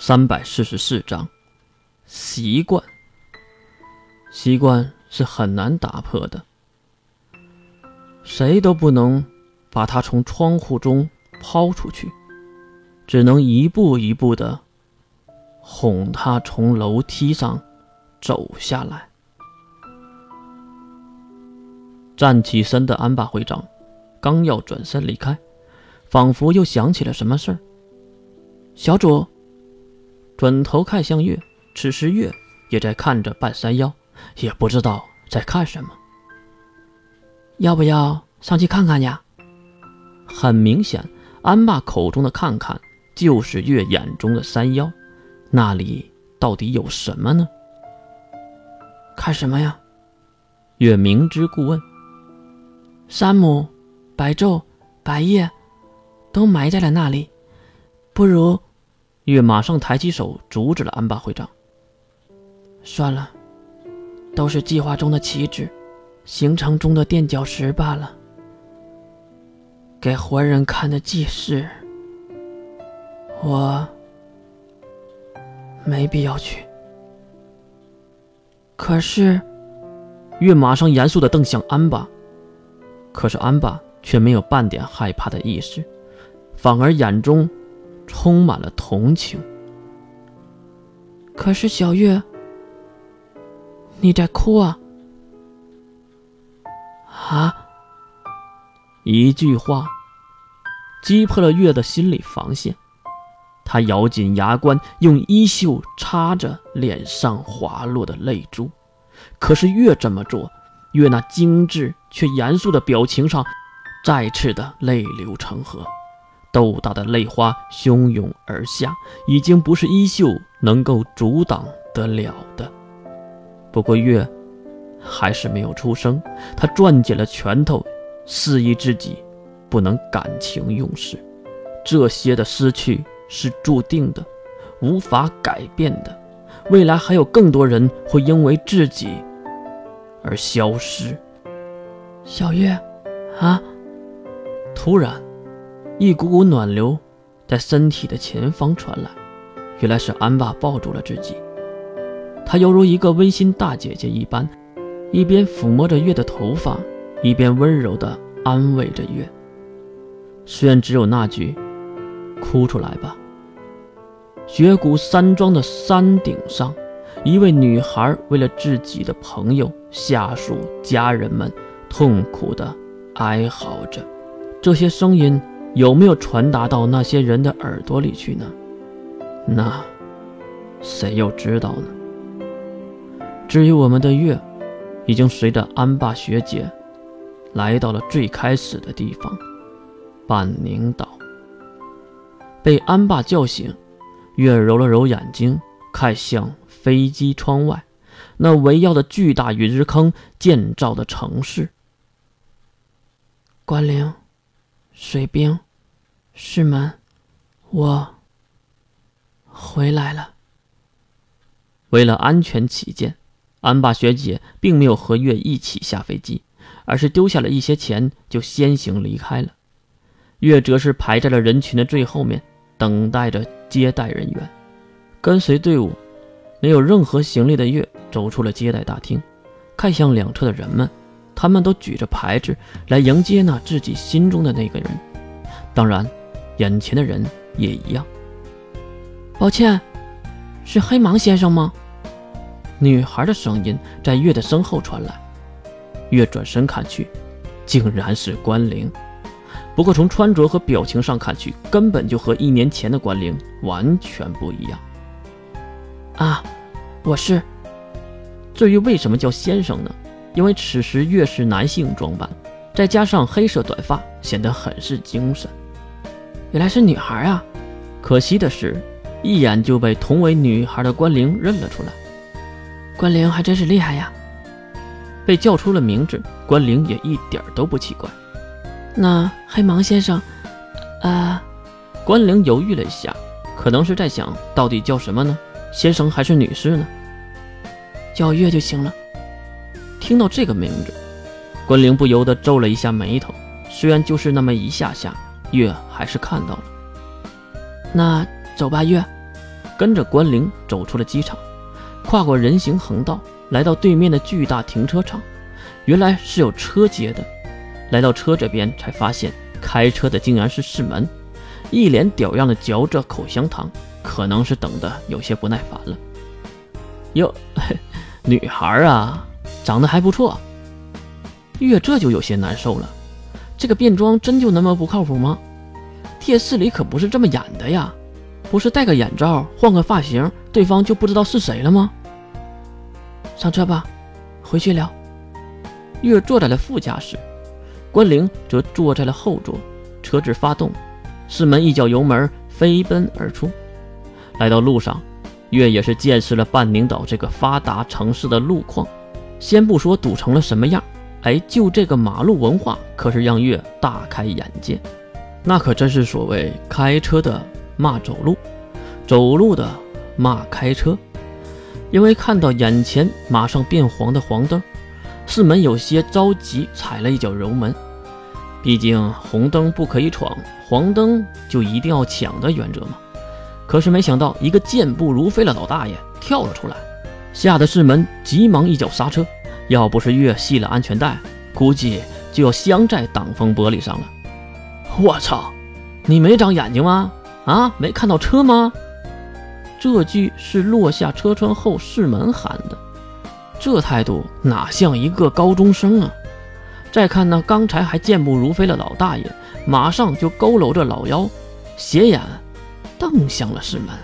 三百四十四章，习惯。习惯是很难打破的，谁都不能把他从窗户中抛出去，只能一步一步的哄他从楼梯上走下来。站起身的安巴会长刚要转身离开，仿佛又想起了什么事儿。小主。转头看向月，此时月也在看着半山腰，也不知道在看什么。要不要上去看看呀？很明显，安爸口中的“看看”就是月眼中的山腰，那里到底有什么呢？看什么呀？月明知故问。山姆、白昼、白夜都埋在了那里，不如。月马上抬起手阻止了安巴会长。算了，都是计划中的旗帜，行程中的垫脚石罢了。给活人看的祭祀，我没必要去。可是，月马上严肃的瞪向安巴，可是安巴却没有半点害怕的意识，反而眼中。充满了同情。可是小月，你在哭啊？啊！一句话击破了月的心理防线，他咬紧牙关，用衣袖擦着脸上滑落的泪珠。可是越这么做，月那精致却严肃的表情上，再次的泪流成河。豆大的泪花汹涌而下，已经不是衣袖能够阻挡得了的。不过月还是没有出声，他攥紧了拳头，示意自己不能感情用事。这些的失去是注定的，无法改变的。未来还有更多人会因为自己而消失。小月，啊！突然。一股股暖流在身体的前方传来，原来是安爸抱住了自己。他犹如一个温馨大姐姐一般，一边抚摸着月的头发，一边温柔地安慰着月。虽然只有那句“哭出来吧”。雪谷山庄的山顶上，一位女孩为了自己的朋友、下属、家人们，痛苦地哀嚎着。这些声音。有没有传达到那些人的耳朵里去呢？那谁又知道呢？至于我们的月，已经随着安霸学姐来到了最开始的地方——半宁岛。被安霸叫醒，月揉了揉眼睛，看向飞机窗外，那围绕的巨大陨石坑建造的城市——关灵。水兵，师门，我回来了。为了安全起见，安爸学姐并没有和月一起下飞机，而是丢下了一些钱就先行离开了。月则是排在了人群的最后面，等待着接待人员。跟随队伍，没有任何行李的月走出了接待大厅，看向两侧的人们。他们都举着牌子来迎接那自己心中的那个人，当然，眼前的人也一样。抱歉，是黑芒先生吗？女孩的声音在月的身后传来。月转身看去，竟然是关灵。不过从穿着和表情上看去，根本就和一年前的关灵完全不一样。啊，我是。至于为什么叫先生呢？因为此时越是男性装扮，再加上黑色短发，显得很是精神。原来是女孩啊！可惜的是，一眼就被同为女孩的关灵认了出来。关灵还真是厉害呀！被叫出了名字，关灵也一点都不奇怪。那黑芒先生，啊，关灵犹豫了一下，可能是在想到底叫什么呢？先生还是女士呢？叫月就行了。听到这个名字，关灵不由得皱了一下眉头。虽然就是那么一下下，月还是看到了。那走吧，月。跟着关灵走出了机场，跨过人行横道，来到对面的巨大停车场。原来是有车接的。来到车这边，才发现开车的竟然是世门，一脸屌样的嚼着口香糖，可能是等的有些不耐烦了。哟，女孩啊，长得还不错。月这就有些难受了，这个变装真就那么不靠谱吗？电视里可不是这么演的呀，不是戴个眼罩换个发型，对方就不知道是谁了吗？上车吧，回去聊。月坐在了副驾驶，关灵则坐在了后座。车子发动，四门一脚油门飞奔而出。来到路上，月也是见识了半宁岛这个发达城市的路况。先不说堵成了什么样，哎，就这个马路文化，可是让月大开眼界。那可真是所谓开车的骂走路，走路的骂开车。因为看到眼前马上变黄的黄灯，四门有些着急，踩了一脚油门。毕竟红灯不可以闯，黄灯就一定要抢的原则嘛。可是没想到，一个健步如飞的老大爷跳了出来，吓得世门急忙一脚刹车。要不是月系了安全带，估计就要镶在挡风玻璃上了。我操！你没长眼睛吗？啊，没看到车吗？这句是落下车窗后世门喊的，这态度哪像一个高中生啊！再看那刚才还健步如飞的老大爷，马上就佝偻着老腰，斜眼瞪向了世门。